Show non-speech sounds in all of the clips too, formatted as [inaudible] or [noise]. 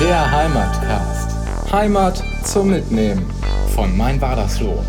Der Heimatcast. Heimat zum Mitnehmen von Mein Wadersloh.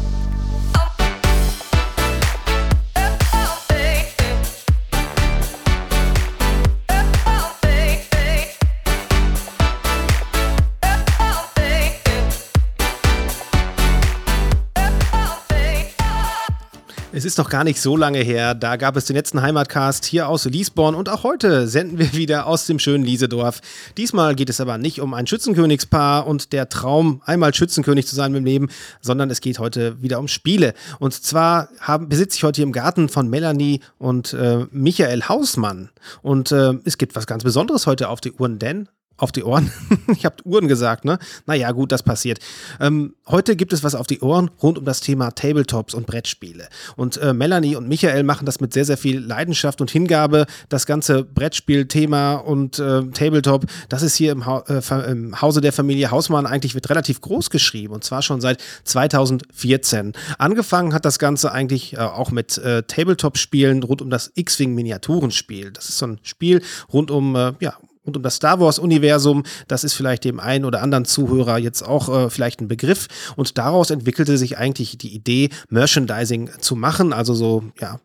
Es ist noch gar nicht so lange her, da gab es den letzten Heimatcast hier aus Liesborn und auch heute senden wir wieder aus dem schönen Liesedorf. Diesmal geht es aber nicht um ein Schützenkönigspaar und der Traum, einmal Schützenkönig zu sein im Leben, sondern es geht heute wieder um Spiele. Und zwar haben, besitze ich heute hier im Garten von Melanie und äh, Michael Hausmann. Und äh, es gibt was ganz Besonderes heute auf die Uhren, denn auf die Ohren. [laughs] ich habe Uhren gesagt, ne? Naja, gut, das passiert. Ähm, heute gibt es was auf die Ohren rund um das Thema Tabletops und Brettspiele. Und äh, Melanie und Michael machen das mit sehr, sehr viel Leidenschaft und Hingabe. Das ganze Brettspielthema und äh, Tabletop, das ist hier im, ha äh, im, Hause der Familie Hausmann eigentlich wird relativ groß geschrieben. Und zwar schon seit 2014. Angefangen hat das Ganze eigentlich äh, auch mit äh, Tabletop-Spielen rund um das X-Wing Miniaturenspiel. Das ist so ein Spiel rund um, äh, ja, und um das Star Wars-Universum. Das ist vielleicht dem einen oder anderen Zuhörer jetzt auch äh, vielleicht ein Begriff. Und daraus entwickelte sich eigentlich die Idee, Merchandising zu machen, also so, ja,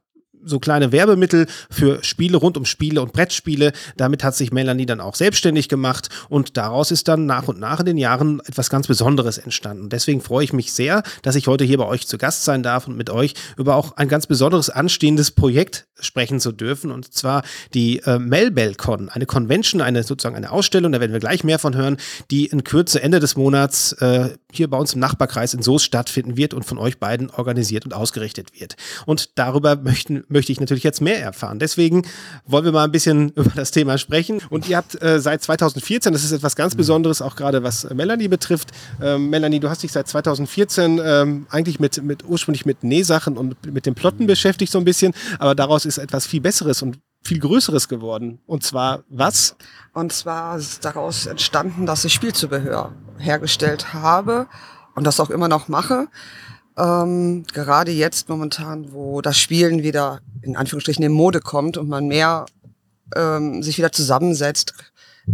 so kleine Werbemittel für Spiele rund um Spiele und Brettspiele. Damit hat sich Melanie dann auch selbstständig gemacht und daraus ist dann nach und nach in den Jahren etwas ganz Besonderes entstanden. deswegen freue ich mich sehr, dass ich heute hier bei euch zu Gast sein darf und mit euch über auch ein ganz besonderes anstehendes Projekt sprechen zu dürfen und zwar die äh, Melbelcon, eine Convention, eine sozusagen eine Ausstellung, da werden wir gleich mehr von hören, die in Kürze Ende des Monats äh, hier bei uns im Nachbarkreis in Soest stattfinden wird und von euch beiden organisiert und ausgerichtet wird. Und darüber möchten möchte ich natürlich jetzt mehr erfahren. Deswegen wollen wir mal ein bisschen [laughs] über das Thema sprechen. Und ihr habt äh, seit 2014, das ist etwas ganz Besonderes, auch gerade was Melanie betrifft. Ähm, Melanie, du hast dich seit 2014 ähm, eigentlich mit, mit ursprünglich mit Nähsachen und mit dem Plotten beschäftigt so ein bisschen, aber daraus ist etwas viel Besseres und viel Größeres geworden. Und zwar was? Und zwar ist daraus entstanden, dass ich Spielzubehör hergestellt habe und das auch immer noch mache. Ähm, gerade jetzt momentan, wo das Spielen wieder in Anführungsstrichen in Mode kommt und man mehr ähm, sich wieder zusammensetzt,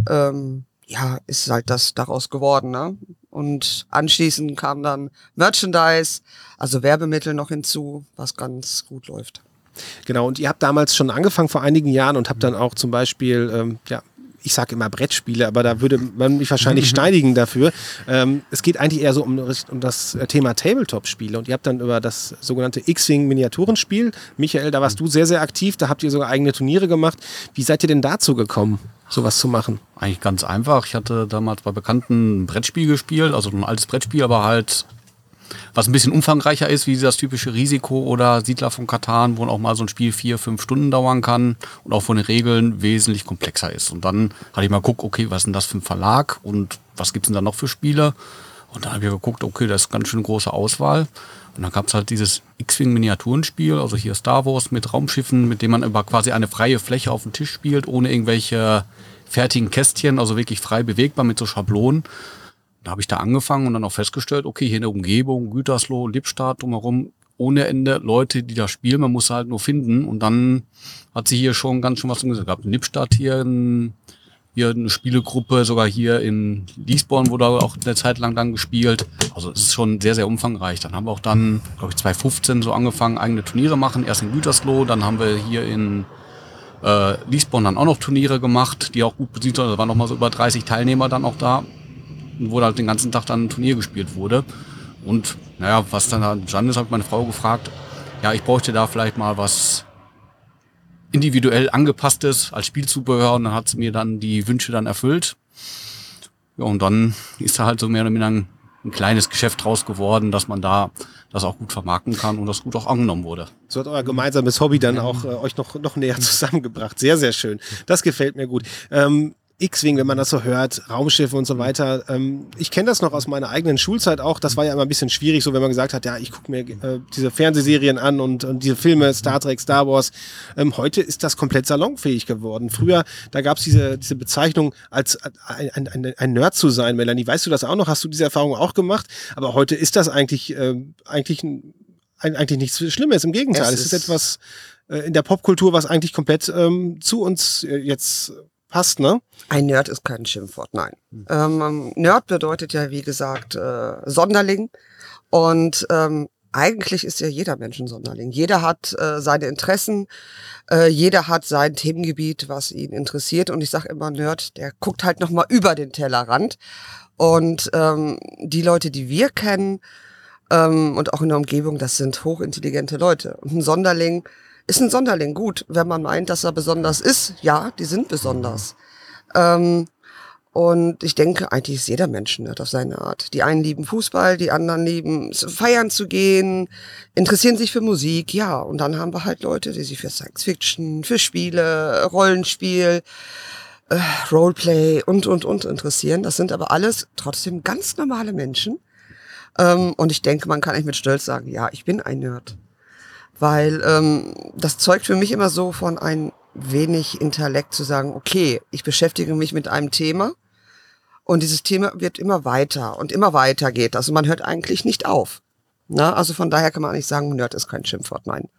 ähm, ja, ist halt das daraus geworden. Ne? Und anschließend kam dann Merchandise, also Werbemittel noch hinzu, was ganz gut läuft. Genau, und ihr habt damals schon angefangen vor einigen Jahren und habt dann auch zum Beispiel ähm, ja, ich sage immer Brettspiele, aber da würde man mich wahrscheinlich mhm. steinigen dafür. Ähm, es geht eigentlich eher so um, um das Thema Tabletop-Spiele und ihr habt dann über das sogenannte X-Wing Miniaturenspiel, Michael, da warst du sehr, sehr aktiv, da habt ihr sogar eigene Turniere gemacht. Wie seid ihr denn dazu gekommen, sowas zu machen? Eigentlich ganz einfach. Ich hatte damals bei Bekannten ein Brettspiel gespielt, also ein altes Brettspiel, aber halt was ein bisschen umfangreicher ist, wie das typische Risiko oder Siedler von Katan, wo auch mal so ein Spiel vier, fünf Stunden dauern kann und auch von den Regeln wesentlich komplexer ist. Und dann hatte ich mal geguckt, okay, was ist denn das für ein Verlag und was gibt es denn da noch für Spiele? Und dann habe ich geguckt, okay, das ist ganz schön große Auswahl. Und dann gab es halt dieses X-Wing-Miniaturenspiel, also hier Star Wars mit Raumschiffen, mit dem man über quasi eine freie Fläche auf dem Tisch spielt, ohne irgendwelche fertigen Kästchen, also wirklich frei bewegbar mit so Schablonen. Da habe ich da angefangen und dann auch festgestellt, okay, hier in der Umgebung, Gütersloh, Lippstadt, drumherum, ohne Ende Leute, die da spielen, man muss halt nur finden. Und dann hat sie hier schon ganz schön was gesagt. gehabt. In Lippstadt hier, ein, hier eine Spielegruppe, sogar hier in Liesborn wurde auch eine Zeit lang dann gespielt. Also es ist schon sehr, sehr umfangreich. Dann haben wir auch dann, glaube ich, 2015 so angefangen, eigene Turniere machen. Erst in Gütersloh, dann haben wir hier in äh, Liesborn dann auch noch Turniere gemacht, die auch gut besiegt waren. Da waren noch mal so über 30 Teilnehmer dann auch da wo halt den ganzen Tag dann ein Turnier gespielt wurde. Und naja, was dann entstanden ist, habe meine Frau gefragt, ja, ich bräuchte da vielleicht mal was individuell angepasstes als Spielzubehör und dann hat sie mir dann die Wünsche dann erfüllt. Ja, und dann ist da halt so mehr oder weniger ein, ein kleines Geschäft draus geworden, dass man da das auch gut vermarkten kann und das gut auch angenommen wurde. So hat euer gemeinsames Hobby dann auch äh, euch noch, noch näher [laughs] zusammengebracht. Sehr, sehr schön. Das gefällt mir gut. Ähm, X-Wing, wenn man das so hört, Raumschiffe und so weiter. Ähm, ich kenne das noch aus meiner eigenen Schulzeit auch. Das war ja immer ein bisschen schwierig, so wenn man gesagt hat, ja, ich gucke mir äh, diese Fernsehserien an und, und diese Filme, Star Trek, Star Wars. Ähm, heute ist das komplett salonfähig geworden. Früher, da gab es diese, diese Bezeichnung als ein, ein, ein Nerd zu sein. Melanie, weißt du das auch noch? Hast du diese Erfahrung auch gemacht? Aber heute ist das eigentlich, äh, eigentlich, ein, eigentlich nichts Schlimmes. Im Gegenteil, es, es ist, ist etwas äh, in der Popkultur, was eigentlich komplett ähm, zu uns äh, jetzt passt, ne? Ein Nerd ist kein Schimpfwort, nein. Ähm, Nerd bedeutet ja, wie gesagt, äh, Sonderling. Und ähm, eigentlich ist ja jeder Mensch ein Sonderling. Jeder hat äh, seine Interessen, äh, jeder hat sein Themengebiet, was ihn interessiert. Und ich sage immer, Nerd, der guckt halt nochmal über den Tellerrand. Und ähm, die Leute, die wir kennen ähm, und auch in der Umgebung, das sind hochintelligente Leute. Und ein Sonderling ist ein Sonderling. Gut, wenn man meint, dass er besonders ist, ja, die sind besonders. Ähm, und ich denke, eigentlich ist jeder Mensch nett auf seine Art. Die einen lieben Fußball, die anderen lieben feiern zu gehen, interessieren sich für Musik, ja. Und dann haben wir halt Leute, die sich für Science Fiction, für Spiele, Rollenspiel, äh, Roleplay und, und, und interessieren. Das sind aber alles trotzdem ganz normale Menschen. Ähm, und ich denke, man kann nicht mit Stolz sagen, ja, ich bin ein Nerd. Weil ähm, das zeugt für mich immer so von ein wenig Intellekt zu sagen, okay, ich beschäftige mich mit einem Thema und dieses Thema wird immer weiter und immer weiter geht. Also man hört eigentlich nicht auf. Na, also von daher kann man nicht sagen, Nerd ist kein Schimpfwort, nein.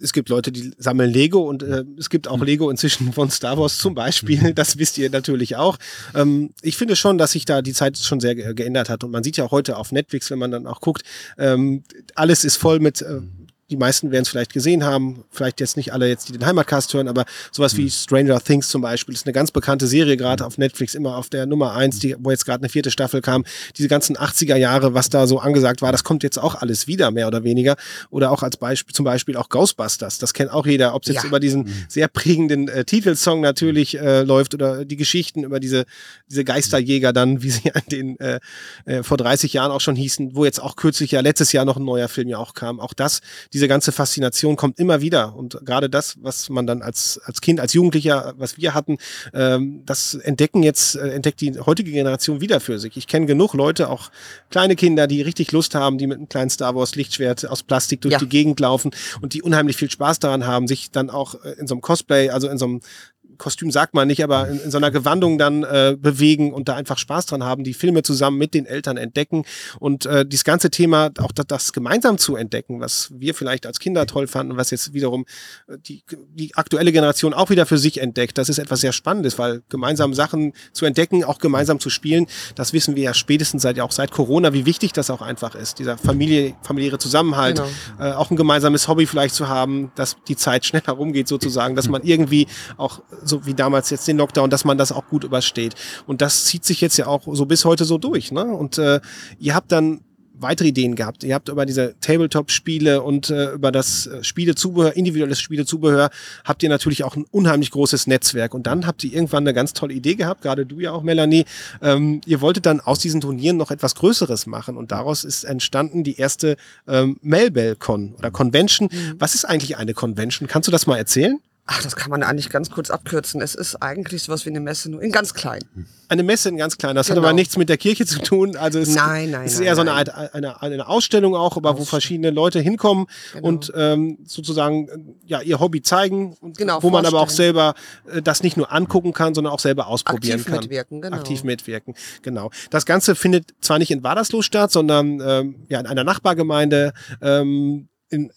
Es gibt Leute, die sammeln Lego und äh, es gibt auch Lego inzwischen [laughs] von Star Wars zum Beispiel. Das wisst ihr natürlich auch. Ähm, ich finde schon, dass sich da die Zeit schon sehr ge geändert hat und man sieht ja auch heute auf Netflix, wenn man dann auch guckt, ähm, alles ist voll mit äh, die meisten werden es vielleicht gesehen haben, vielleicht jetzt nicht alle jetzt, die den Heimatcast hören, aber sowas wie Stranger Things zum Beispiel ist eine ganz bekannte Serie gerade auf Netflix, immer auf der Nummer eins, die, wo jetzt gerade eine vierte Staffel kam. Diese ganzen 80er Jahre, was da so angesagt war, das kommt jetzt auch alles wieder, mehr oder weniger. Oder auch als Beispiel, zum Beispiel auch Ghostbusters, das kennt auch jeder, ob es jetzt Ja. über diesen sehr prägenden äh, Titelsong natürlich äh, läuft oder die Geschichten über diese, diese Geisterjäger dann, wie sie an den äh, äh, vor 30 Jahren auch schon hießen, wo jetzt auch kürzlich ja letztes Jahr noch ein neuer Film ja auch kam. Auch das, diese ganze Faszination kommt immer wieder. Und gerade das, was man dann als, als Kind, als Jugendlicher, was wir hatten, ähm, das entdecken jetzt, äh, entdeckt die heutige Generation wieder für sich. Ich kenne genug Leute, auch kleine Kinder, die richtig Lust haben, die mit einem kleinen Star Wars Lichtschwert aus Plastik durch Ja. die Gegend laufen und die unheimlich viel Spaß daran haben, sich dann auch äh, in so einem Cosplay, also in so einem Kostüm sagt man nicht, aber in, in so einer Gewandung dann äh, bewegen und da einfach Spaß dran haben, die Filme zusammen mit den Eltern entdecken und äh, dieses ganze Thema auch das, das gemeinsam zu entdecken, was wir vielleicht als Kinder toll fanden, was jetzt wiederum äh, die, die aktuelle Generation auch wieder für sich entdeckt. Das ist etwas sehr Spannendes, weil gemeinsam Sachen zu entdecken, auch gemeinsam zu spielen, das wissen wir ja spätestens seit ja auch seit Corona, wie wichtig das auch einfach ist. Dieser Familie, familiäre Zusammenhalt, Genau. äh, auch ein gemeinsames Hobby vielleicht zu haben, dass die Zeit schneller rumgeht sozusagen, dass man irgendwie auch so wie damals jetzt den Lockdown, dass man das auch gut übersteht. Und das zieht sich jetzt ja auch so bis heute so durch. Ne? Und äh, ihr habt dann weitere Ideen gehabt. Ihr habt über diese Tabletop-Spiele und äh, über das äh, Spielezubehör, individuelles Spielezubehör, habt ihr natürlich auch ein unheimlich großes Netzwerk. Und dann habt ihr irgendwann eine ganz tolle Idee gehabt, gerade du ja auch, Melanie. Ähm, ihr wolltet dann aus diesen Turnieren noch etwas Größeres machen. Und daraus ist entstanden die erste ähm, Melbel-Con oder Convention. Was ist eigentlich eine Convention? Kannst du das mal erzählen? Ach, das kann man eigentlich ganz kurz abkürzen. Es ist eigentlich sowas wie eine Messe, nur in ganz klein. Eine Messe in ganz klein. Das hat Genau. aber nichts mit der Kirche zu tun. Also es, Nein, nein, es ist nein, eher so eine, nein. Art, eine, eine Ausstellung auch, aber wo verschiedene Leute hinkommen Genau. und ähm, sozusagen äh, ja ihr Hobby zeigen, und Genau, wo man aber auch vorstellen. selber äh, das nicht nur angucken kann, sondern auch selber ausprobieren Aktiv kann. mitwirken, genau. Aktiv mitwirken, genau. Das Ganze findet zwar nicht in Wadersloh statt, sondern ähm, ja in einer Nachbargemeinde ähm, in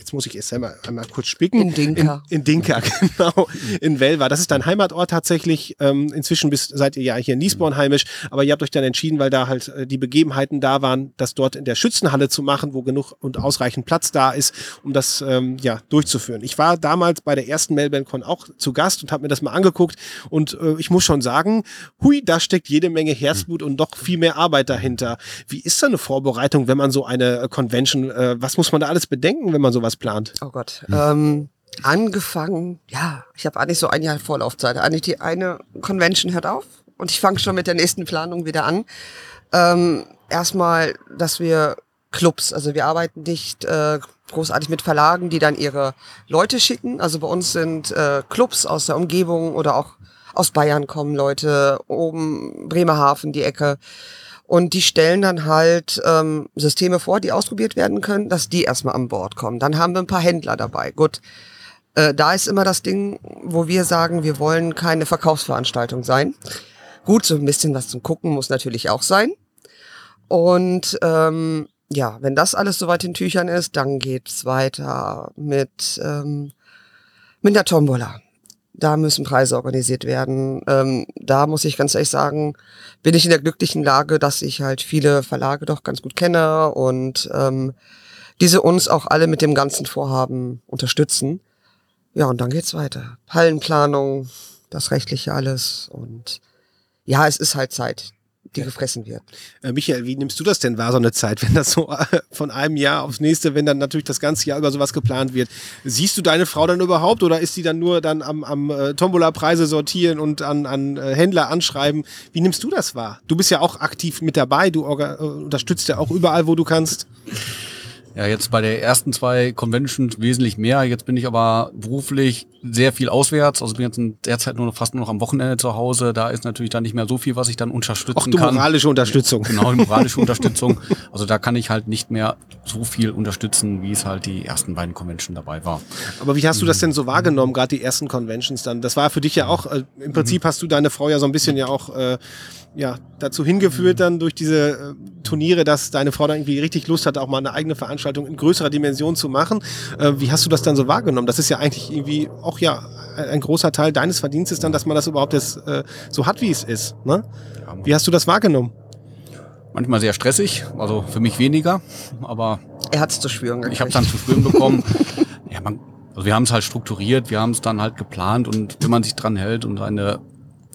Jetzt muss ich erst einmal, einmal kurz spicken. In Dinka. In, in Dinka, [laughs] genau. In Welva. Das ist dein Heimatort tatsächlich. Ähm, inzwischen bist, seid ihr ja hier in Niesborn heimisch. Aber ihr habt euch dann entschieden, weil da halt äh, die Begebenheiten da waren, das dort in der Schützenhalle zu machen, wo genug und ausreichend Platz da ist, um das ähm, ja durchzuführen. Ich war damals bei der ersten Melbourne-Con auch zu Gast und habe mir das mal angeguckt. Und äh, ich muss schon sagen, hui, da steckt jede Menge Herzblut und noch viel mehr Arbeit dahinter. Wie ist da eine Vorbereitung, wenn man so eine äh, Convention, äh, was muss man da alles bedenken, wenn man sowas plant? Oh Gott. Ähm, angefangen, ja, ich habe eigentlich so ein Jahr Vorlaufzeit. Eigentlich die eine Convention hört auf und ich fange schon mit der nächsten Planung wieder an. Ähm, erstmal, dass wir Clubs, also wir arbeiten nicht äh, großartig mit Verlagen, die dann ihre Leute schicken. Also bei uns sind äh, Clubs aus der Umgebung oder auch aus Bayern kommen Leute, oben Bremerhaven, die Ecke. Und die stellen dann halt ähm, Systeme vor, die ausprobiert werden können, dass die erstmal an Bord kommen. Dann haben wir ein paar Händler dabei. Gut, äh, da ist immer das Ding, wo wir sagen, wir wollen keine Verkaufsveranstaltung sein. Gut, so ein bisschen was zum Gucken muss natürlich auch sein. Und ähm, ja, wenn das alles soweit in Tüchern ist, dann geht's weiter mit, ähm, mit der Tombola. Da müssen Preise organisiert werden. Ähm, da muss ich ganz ehrlich sagen, bin ich in der glücklichen Lage, dass ich halt viele Verlage doch ganz gut kenne und ähm, diese uns auch alle mit dem ganzen Vorhaben unterstützen. Ja, und dann geht's weiter. Hallenplanung, das rechtliche alles und ja, es ist halt Zeit die gefressen wird. Äh, Michael, wie nimmst du das denn wahr, so eine Zeit, [laughs] wenn das so äh, von einem Jahr aufs nächste, wenn dann natürlich das ganze Jahr über sowas geplant wird? Siehst du deine Frau dann überhaupt oder ist sie dann nur dann am, am äh, Tombola-Preise sortieren und an, an äh, Händler anschreiben? Wie nimmst du das wahr? Du bist ja auch aktiv mit dabei, du äh, unterstützt ja auch überall, wo du kannst. Ja, jetzt bei der ersten zwei Conventions wesentlich mehr. Jetzt bin ich aber beruflich sehr viel auswärts. Also bin jetzt derzeit nur noch, fast nur noch am Wochenende zu Hause. Da ist natürlich dann nicht mehr so viel, was ich dann unterstützen Auch die kann. moralische Unterstützung. Genau, die moralische [laughs] Unterstützung. Also da kann ich halt nicht mehr so viel unterstützen, wie es halt die ersten beiden Conventions dabei war. Aber wie hast du das denn so wahrgenommen, gerade die ersten Conventions dann? Das war für dich ja auch, äh, im Prinzip hast du deine Frau ja so ein bisschen ja auch äh, ja, dazu hingeführt dann durch diese äh, Turniere, dass deine Frau dann irgendwie richtig Lust hat, auch mal eine eigene Veranstaltung in größerer Dimension zu machen. Äh, wie hast du das dann so wahrgenommen? Das ist ja eigentlich irgendwie auch ja ein großer Teil deines Verdienstes dann, dass man das überhaupt jetzt, äh, so hat, wie es ist. Ne? Wie hast du das wahrgenommen? Manchmal sehr stressig, also für mich weniger, aber er hat es zu spüren gekriegt. Ich habe dann zu spüren bekommen. [laughs] ja, man, also wir haben es halt strukturiert, wir haben es dann halt geplant und wenn man sich dran hält und seine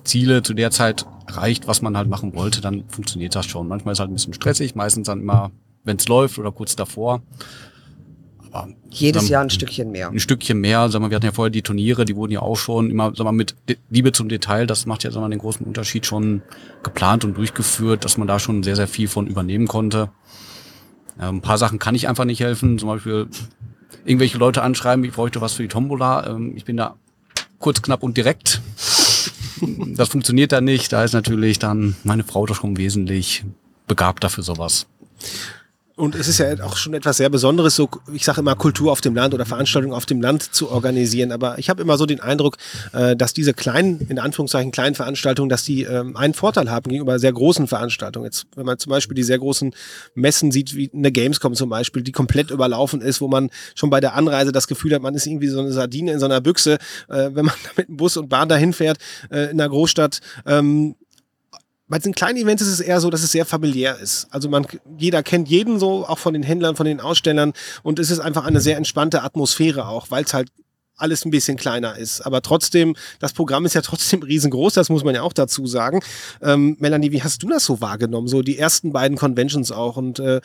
Ziele zu der Zeit erreicht, was man halt machen wollte, dann funktioniert das schon. Manchmal ist es halt ein bisschen stressig, meistens dann immer, wenn es läuft oder kurz davor. Jedes Jahr ein Stückchen mehr. Ein Stückchen mehr. Sag mal, wir hatten ja vorher die Turniere, die wurden ja auch schon immer sag mal, mit Liebe zum Detail, das macht ja sag mal, den großen Unterschied schon geplant und durchgeführt, dass man da schon sehr, sehr viel von übernehmen konnte. Ja, ein paar Sachen kann ich einfach nicht helfen. Zum Beispiel irgendwelche Leute anschreiben, ich bräuchte was für die Tombola. Ähm, ich bin da kurz, knapp und direkt das funktioniert da nicht. Da ist natürlich dann meine Frau doch schon wesentlich begabter für sowas. Und es ist ja auch schon etwas sehr Besonderes, so ich sage immer Kultur auf dem Land oder Veranstaltungen auf dem Land zu organisieren. Aber ich habe immer so den Eindruck, äh, dass diese kleinen, in Anführungszeichen kleinen Veranstaltungen, dass die ähm, einen Vorteil haben gegenüber sehr großen Veranstaltungen. Jetzt, wenn man zum Beispiel die sehr großen Messen sieht, wie eine Gamescom zum Beispiel, die komplett überlaufen ist, wo man schon bei der Anreise das Gefühl hat, man ist irgendwie so eine Sardine in so einer Büchse, äh, wenn man [laughs] mit dem Bus und Bahn dahin fährt äh, in einer Großstadt. Ähm, bei den kleinen Events ist es eher so, dass es sehr familiär ist. Also man, jeder kennt jeden so, auch von den Händlern, von den Ausstellern. Und es ist einfach eine sehr entspannte Atmosphäre auch, weil es halt alles ein bisschen kleiner ist. Aber trotzdem, das Programm ist ja trotzdem [laughs] riesengroß, das muss man ja auch dazu sagen. Ähm, Melanie, wie hast du das so wahrgenommen? So die ersten beiden Conventions auch und äh,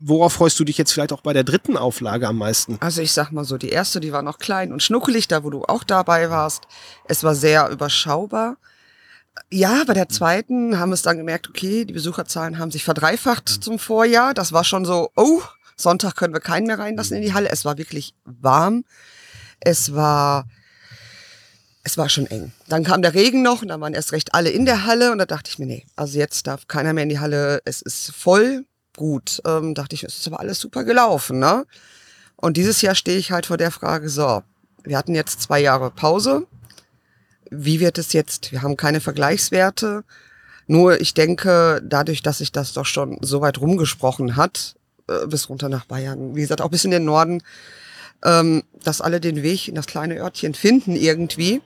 Worauf freust du dich jetzt vielleicht auch bei der dritten Auflage am meisten? Also ich sag mal so, die erste, die war noch klein und schnuckelig, da wo du auch dabei warst. Es war sehr überschaubar. Ja, bei der mhm. zweiten haben wir es dann gemerkt, okay, die Besucherzahlen haben sich verdreifacht mhm. zum Vorjahr. Das war schon so, oh, Sonntag können wir keinen mehr reinlassen in die Halle. Es war wirklich warm. Es war, es war schon eng. Dann kam der Regen noch und dann waren erst recht alle in der Halle und da dachte ich mir, nee, also jetzt darf keiner mehr in die Halle. Es ist voll gut. Ähm, dachte ich, es ist aber alles super gelaufen, ne? Und dieses Jahr stehe ich halt vor der Frage, so, wir hatten jetzt zwei Jahre Pause wie wird es jetzt? Wir haben keine Vergleichswerte. Nur ich denke, dadurch, dass sich das doch schon so weit rumgesprochen hat, äh, bis runter nach Bayern, wie gesagt, auch bis in den Norden, ähm, dass alle den Weg in das kleine Örtchen finden irgendwie,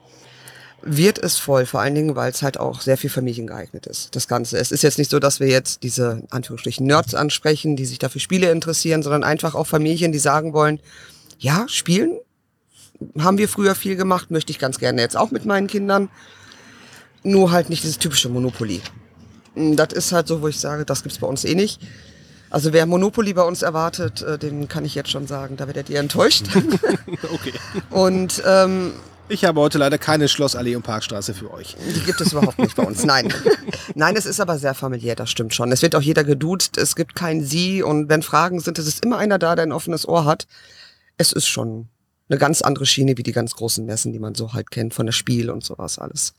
wird es voll. Vor allen Dingen, weil es halt auch sehr viel Familien geeignet ist, das Ganze. Es ist jetzt nicht so, dass wir jetzt diese, Anführungsstrichen, Nerds ansprechen, die sich dafür Spiele interessieren, sondern einfach auch Familien, die sagen wollen, ja, spielen haben wir früher viel gemacht, möchte ich ganz gerne jetzt auch mit meinen Kindern. Nur halt nicht dieses typische Monopoly. Hm, das ist halt so, wo ich sage, das gibt's bei uns eh nicht. Also wer Monopoly bei uns erwartet, äh, den kann ich jetzt schon sagen, da werdet ihr enttäuscht. [laughs] [laughs] okay. Und ähm, ich habe heute leider keine Schlossallee und Parkstraße für euch. Die gibt es überhaupt nicht bei uns. [laughs] Nein. Nein, es ist aber sehr familiär, das stimmt schon. Es wird auch jeder geduzt, es gibt kein Sie und wenn Fragen sind, es ist immer einer da, der ein offenes Ohr hat. Es ist schon eine ganz andere Schiene wie die ganz großen Messen, die man so halt kennt, von der Spiel und sowas alles.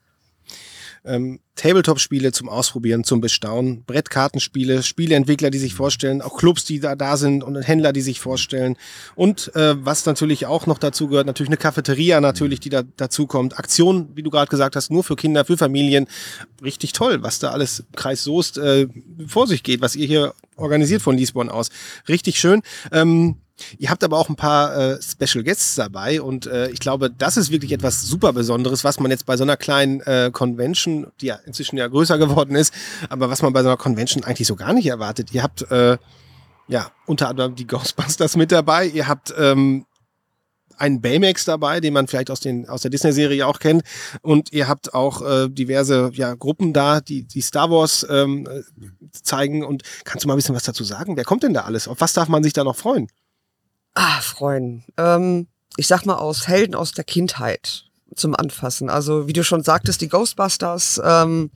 Ähm, Tabletop-Spiele zum Ausprobieren, zum Bestaunen, Brettkartenspiele, Spieleentwickler, die sich vorstellen, auch Clubs, die da, da sind und Händler, die sich vorstellen. Und äh, was natürlich auch noch dazu gehört, natürlich eine Cafeteria natürlich, die da dazu kommt. Aktion, wie du gerade gesagt hast, nur für Kinder, für Familien. Richtig toll, was da alles im Kreis Soest äh, vor sich geht, was ihr hier organisiert von Lisbon aus. Richtig schön. Ähm, Ihr habt aber auch ein paar äh, Special Guests dabei und äh, ich glaube, das ist wirklich etwas super Besonderes, was man jetzt bei so einer kleinen äh, Convention, die ja inzwischen ja größer geworden ist, aber was man bei so einer Convention eigentlich so gar nicht erwartet. Ihr habt äh, ja unter anderem die Ghostbusters mit dabei, ihr habt ähm, einen Baymax dabei, den man vielleicht aus, den, aus der Disney-Serie auch kennt. Und ihr habt auch äh, diverse ja, Gruppen da, die, die Star Wars ähm, äh, zeigen. Und kannst du mal ein bisschen was dazu sagen? Wer kommt denn da alles? Auf was darf man sich da noch freuen? Ah, freuen. Ähm, ich sag mal aus Helden aus der Kindheit zum Anfassen. Also wie du schon sagtest, die Ghostbusters, ähm,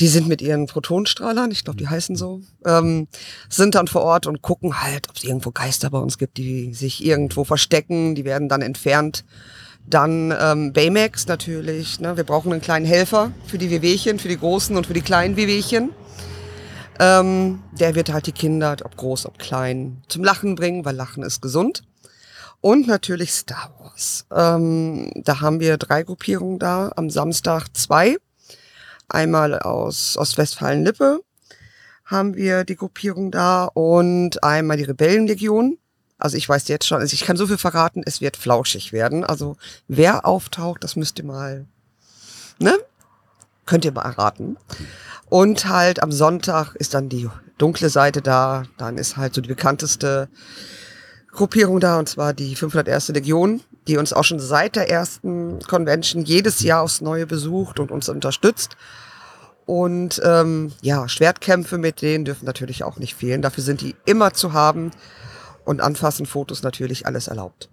die sind mit ihren Protonstrahlern, ich glaube, die heißen so, ähm, sind dann vor Ort und gucken halt, ob es irgendwo Geister bei uns gibt, die sich irgendwo verstecken. Die werden dann entfernt. Dann ähm, Baymax natürlich. Ne? Wir brauchen einen kleinen Helfer für die Wehwehchen, für die großen und für die kleinen Wehwehchen. Ähm, der wird halt die Kinder, ob groß, ob klein, zum Lachen bringen, weil Lachen ist gesund. Und natürlich Star Wars. Ähm, da haben wir drei Gruppierungen da. Am Samstag zwei. Einmal aus Ostwestfalen-Lippe haben wir die Gruppierung da und einmal die Rebellenlegion. Also ich weiß jetzt schon, also ich kann so viel verraten, es wird flauschig werden. Also wer auftaucht, das müsst ihr mal, ne? Könnt ihr mal erraten. Und halt am Sonntag ist dann die dunkle Seite da. Dann ist halt so die bekannteste Gruppierung da, und zwar die 501. Legion, die uns auch schon seit der ersten Convention jedes Jahr aufs Neue besucht und uns unterstützt. Und ähm, ja, Schwertkämpfe mit denen dürfen natürlich auch nicht fehlen. Dafür sind die immer zu haben. Und anfassen, Fotos natürlich alles erlaubt.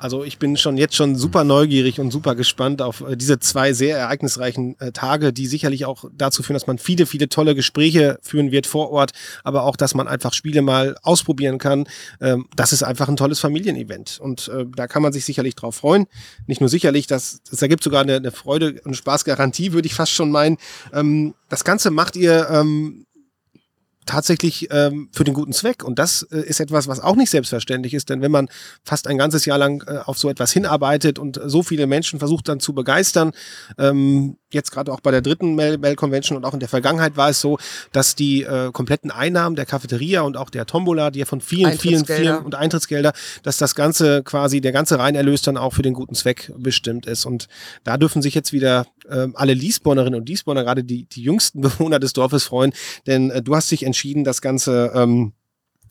Also ich bin schon jetzt schon super neugierig und super gespannt auf äh, diese zwei sehr ereignisreichen äh, Tage, die sicherlich auch dazu führen, dass man viele, viele tolle Gespräche führen wird vor Ort, aber auch, dass man einfach Spiele mal ausprobieren kann. Ähm, das ist einfach ein tolles Familienevent und äh, da kann man sich sicherlich drauf freuen. Nicht nur sicherlich, das, das ergibt sogar eine, eine Freude und Spaßgarantie, würde ich fast schon meinen. Ähm, das Ganze macht ihr ähm, tatsächlich ähm, für den guten Zweck. Und das äh, ist etwas, was auch nicht selbstverständlich ist, denn wenn man fast ein ganzes Jahr lang äh, auf so etwas hinarbeitet und so viele Menschen versucht dann zu begeistern, ähm, jetzt gerade auch bei der dritten Mail, Mail Convention und auch in der Vergangenheit war es so, dass die äh, kompletten Einnahmen der Cafeteria und auch der Tombola, die ja von vielen, vielen, vielen und Eintrittsgelder, dass das Ganze quasi, der ganze Reinerlös dann auch für den guten Zweck bestimmt ist. Und da dürfen sich jetzt wieder äh, alle Liesbornerinnen und Liesborner, gerade die, die jüngsten [laughs] Bewohner des Dorfes freuen, denn äh, du hast dich entschieden, das Ganze ähm,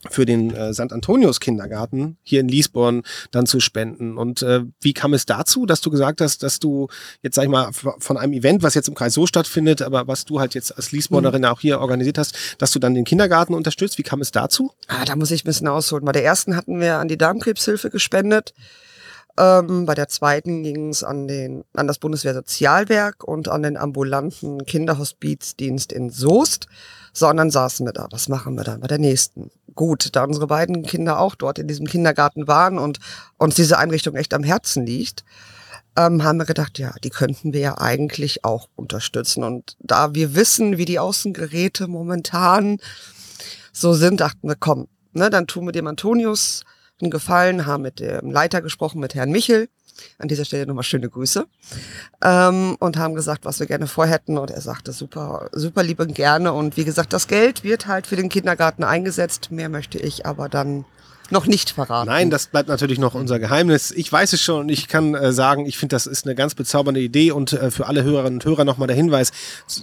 für den äh, St. Antonius Kindergarten hier in Liesborn dann zu spenden. Und äh, wie kam es dazu, dass du gesagt hast, dass du jetzt, sag ich mal, von einem Event, was jetzt im Kreis so stattfindet, aber was du halt jetzt als Liesbornerin mhm. auch hier organisiert hast, dass du dann den Kindergarten unterstützt? Wie kam es dazu? Ah, da muss ich ein bisschen ausholen. Bei der ersten hatten wir an die Darmkrebshilfe gespendet. Ähm, bei der zweiten ging es an, den, an das Bundeswehrsozialwerk und an den ambulanten Kinderhospizdienst in Soest. Sondern saßen wir da. Was machen wir dann bei der nächsten? Gut, da unsere beiden Kinder auch dort in diesem Kindergarten waren und uns diese Einrichtung echt am Herzen liegt, ähm, haben wir gedacht, ja, die könnten wir ja eigentlich auch unterstützen. Und da wir wissen, wie die Außengeräte momentan so sind, dachten wir, komm, ne, dann tun wir dem Antonius einen Gefallen, haben mit dem Leiter gesprochen, mit Herrn Michel. An dieser Stelle nochmal schöne Grüße. Ähm, und haben gesagt, was wir gerne vorhätten. Und er sagte, super, super lieb und gerne. Und wie gesagt, das Geld wird halt für den Kindergarten eingesetzt. Mehr möchte ich aber dann noch nicht verraten. Nein, das bleibt natürlich noch unser Geheimnis. Ich weiß es schon und ich kann äh, sagen, ich finde, das ist eine ganz bezaubernde Idee und äh, für alle Hörerinnen und Hörer nochmal der Hinweis,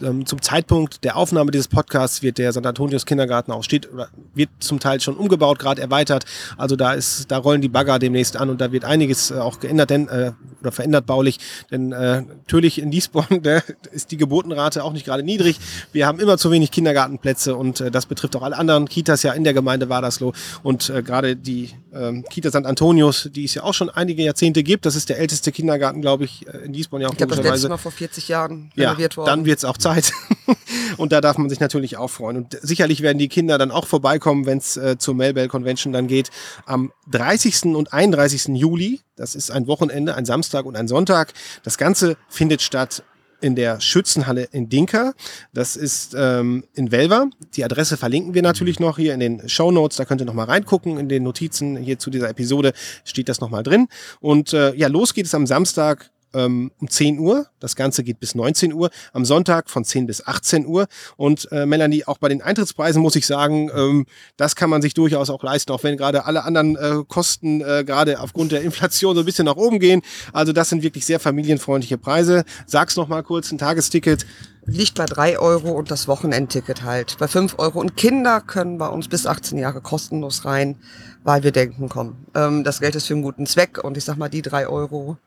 ähm, zum Zeitpunkt der Aufnahme dieses Podcasts wird der St. Antonius Kindergarten auch steht, wird zum Teil schon umgebaut, gerade erweitert. Also da ist, da rollen die Bagger demnächst an und da wird einiges äh, auch geändert, denn, äh, oder verändert baulich, denn äh, natürlich in Liesborn [laughs] da ist die Geburtenrate auch nicht gerade niedrig. Wir haben immer zu wenig Kindergartenplätze und äh, das betrifft auch alle anderen Kitas ja in der Gemeinde Wadersloh und gerade die ähm, Kita St. Antonius, die es ja auch schon einige Jahrzehnte gibt. Das ist der älteste Kindergarten, glaube ich, äh, in Liesborn ja auch. Ich glaube, das letzte Mal vor 40 Jahren renoviert ja, worden. Dann wird es auch Zeit. [laughs] und da darf man sich natürlich auch freuen. Und sicherlich werden die Kinder dann auch vorbeikommen, wenn es äh, zur Melbell Convention dann geht. Am 30. und 31. Juli, das ist ein Wochenende, ein Samstag und ein Sonntag. Das Ganze findet statt in der Schützenhalle in Dinker. Das ist ähm, in Welver. Die Adresse verlinken wir natürlich noch hier in den Show Notes. Da könnt ihr noch mal reingucken. In den Notizen hier zu dieser Episode steht das noch mal drin. Und äh, ja, los geht es am Samstag ähm, um 10 Uhr. Das Ganze geht bis 19 Uhr. Am Sonntag von 10 bis 18 Uhr. Und äh, Melanie, auch bei den Eintrittspreisen muss ich sagen, ähm, das kann man sich durchaus auch leisten, auch wenn gerade alle anderen äh, Kosten äh, gerade aufgrund der Inflation so ein bisschen nach oben gehen. Also das sind wirklich sehr familienfreundliche Preise. Sag's noch mal kurz, ein Tagesticket liegt bei drei Euro und das Wochenendticket halt bei fünf Euro. Und Kinder können bei uns bis 18 Jahre kostenlos rein, weil wir denken, komm, ähm, das Geld ist für einen guten Zweck und ich sag mal, die drei Euro,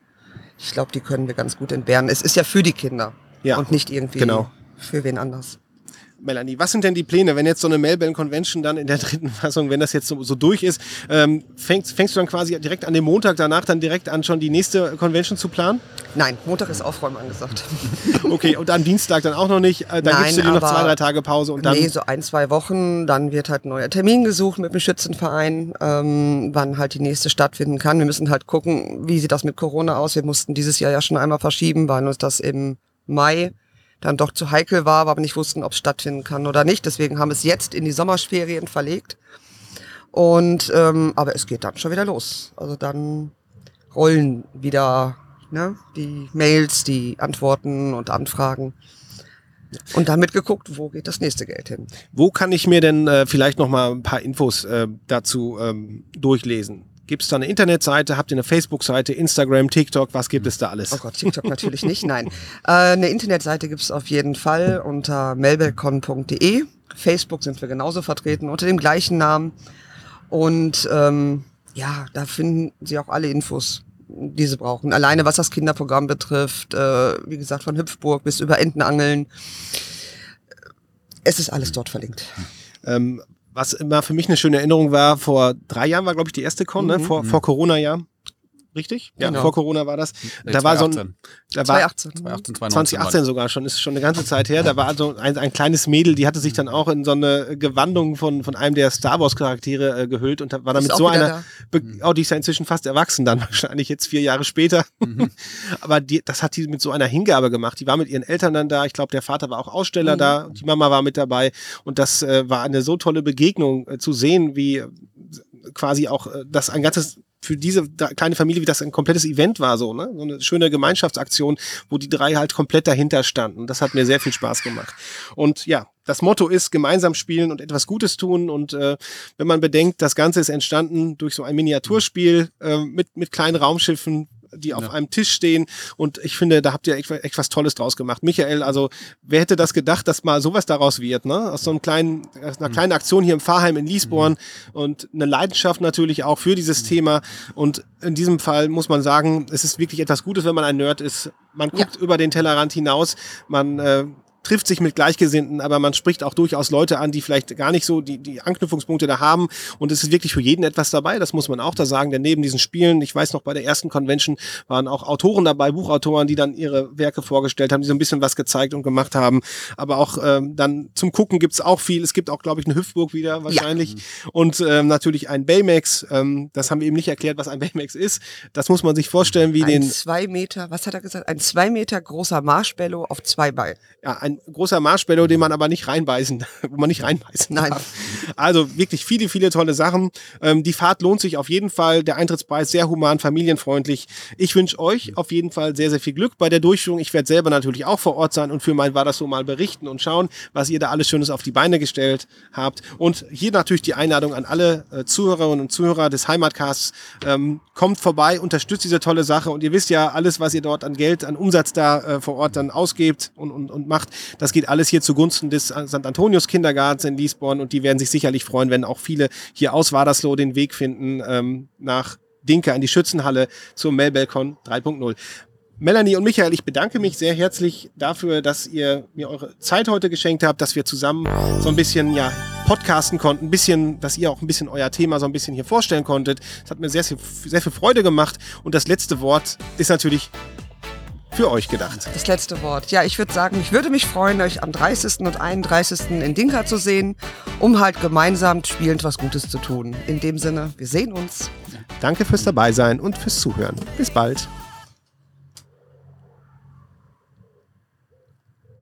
ich glaube, die können wir ganz gut entbehren. Es ist ja für die Kinder Ja, und nicht irgendwie genau. für wen anders. Melanie, was sind denn die Pläne, wenn jetzt so eine Melbourne Convention dann in der dritten [laughs] Fassung, wenn das jetzt so, so durch ist, ähm, fängst, fängst du dann quasi direkt an dem Montag danach dann direkt an, schon die nächste Convention zu planen? Nein, Montag ist Aufräumen angesagt. [laughs] Okay, und dann Dienstag dann auch noch nicht. Äh, dann Nein, gibst du dir noch zwei, drei Tage Pause und dann. nee, so ein, zwei Wochen, dann wird halt ein neuer Termin gesucht mit dem Schützenverein, ähm, wann halt die nächste stattfinden kann. Wir müssen halt gucken, wie sieht das mit Corona aus. Wir mussten dieses Jahr ja schon einmal verschieben, weil uns das im Mai dann doch zu heikel war, aber nicht wussten, ob es stattfinden kann oder nicht. Deswegen haben wir es jetzt in die Sommerferien verlegt. Und ähm, aber es geht dann schon wieder los. Also dann rollen wieder ne, die Mails, die Antworten und Anfragen. Und dann wird geguckt, wo geht das nächste Geld hin. Wo kann ich mir denn äh, vielleicht noch mal ein paar Infos äh, dazu ähm, durchlesen? Gibt es da eine Internetseite? Habt ihr eine Facebook-Seite, Instagram, TikTok? Was gibt es da alles? Oh Gott, TikTok natürlich nicht, nein. Äh, eine Internetseite gibt's auf jeden Fall unter melbelcon.de. Facebook sind wir genauso vertreten unter dem gleichen Namen. Und ähm, ja, da finden Sie auch alle Infos, die Sie brauchen. Alleine was das Kinderprogramm betrifft, äh, wie gesagt, von Hüpfburg bis über Entenangeln. Es ist alles dort verlinkt. Ähm, was immer für mich eine schöne Erinnerung war, vor drei Jahren war, glaube ich, die erste Con, ne? vor, vor Corona-Jahr. Richtig? Ja, Genau. vor Corona war das. Nee, da war so ein, 2018. da war 2018. 2018, 2019 2018 sogar schon, ist schon eine ganze Zeit her. Da war so ein, ein kleines Mädel, die hatte sich dann auch in so eine Gewandung von, von einem der Star Wars Charaktere äh, gehült und war dann Ist mit auch so einer, Be oh, die ist ja inzwischen fast erwachsen dann, [laughs] wahrscheinlich jetzt vier Jahre später. [laughs] Aber die, das hat die mit so einer Hingabe gemacht. Die war mit ihren Eltern dann da. Ich glaube, der Vater war auch Aussteller da. Die Mama war mit dabei. Und das äh, war eine so tolle Begegnung äh, zu sehen, wie äh, quasi auch äh, das ein ganzes für diese kleine Familie, wie das ein komplettes Event war, so, ne? So eine schöne Gemeinschaftsaktion, wo die drei halt komplett dahinter standen. Das hat mir sehr viel Spaß gemacht. Und ja, das Motto ist gemeinsam spielen und etwas Gutes tun. Und äh, wenn man bedenkt, das Ganze ist entstanden durch so ein Miniaturspiel äh, mit, mit kleinen Raumschiffen, die auf einem Tisch stehen. Und ich finde, da habt ihr echt, echt was Tolles draus gemacht. Michael, also wer hätte das gedacht, dass mal sowas daraus wird, ne? Aus so einem kleinen, aus einer kleinen Aktion hier im Pfarrheim in Liesborn und eine Leidenschaft natürlich auch für dieses Thema. Und in diesem Fall muss man sagen, es ist wirklich etwas Gutes, wenn man ein Nerd ist. Man guckt über den Tellerrand hinaus, man äh, trifft sich mit Gleichgesinnten, aber man spricht auch durchaus Leute an, die vielleicht gar nicht so die, die Anknüpfungspunkte da haben. Und es ist wirklich für jeden etwas dabei, das muss man auch da sagen. Denn neben diesen Spielen, ich weiß noch, bei der ersten Convention waren auch Autoren dabei, Buchautoren, die dann ihre Werke vorgestellt haben, die so ein bisschen was gezeigt und gemacht haben. Aber auch ähm, dann zum Gucken gibt's auch viel. Es gibt auch, glaube ich, eine Hüpfburg wieder wahrscheinlich. Und ähm, natürlich ein Baymax. Ähm, das haben wir eben nicht erklärt, was ein Baymax ist. Das muss man sich vorstellen, wie Ein den zwei Meter, was hat er gesagt? Ein zwei Meter großer Marshmallow auf zwei Beinen. ja, ein großer Marshmallow, den man aber nicht reinbeißen, [laughs] wo man nicht reinbeißen Nein. darf. Also wirklich viele, viele tolle Sachen. Ähm, die Fahrt lohnt sich auf jeden Fall. Der Eintrittspreis sehr human, familienfreundlich. Ich wünsche euch auf jeden Fall sehr, sehr viel Glück bei der Durchführung. Ich werde selber natürlich auch vor Ort sein und für mein war das so mal berichten und schauen, was ihr da alles Schönes auf die Beine gestellt habt. Und hier natürlich die Einladung an alle äh, Zuhörerinnen und Zuhörer des Heimatcasts. Ähm, kommt vorbei, unterstützt diese tolle Sache und ihr wisst ja, alles, was ihr dort an Geld, an Umsatz da äh, vor Ort dann ausgebt und, und, und macht, das geht alles hier zugunsten des St. Antonius Kindergartens in Liesborn und die werden sich sicherlich freuen, wenn auch viele hier aus Wadersloh den Weg finden ähm, nach Dinka in die Schützenhalle zur Melbelcon 3.0. Melanie und Michael, ich bedanke mich sehr herzlich dafür, dass ihr mir eure Zeit heute geschenkt habt, dass wir zusammen so ein bisschen ja podcasten konnten, ein bisschen, dass ihr auch ein bisschen euer Thema so ein bisschen hier vorstellen konntet. Es hat mir sehr, sehr viel Freude gemacht und das letzte Wort ist natürlich für euch gedacht. Das letzte Wort. Ja, ich würde sagen, ich würde mich freuen, euch am 30. und 31. in Dinka zu sehen, um halt gemeinsam spielend was Gutes zu tun. In dem Sinne, wir sehen uns. Danke fürs Dabeisein und fürs Zuhören. Bis bald.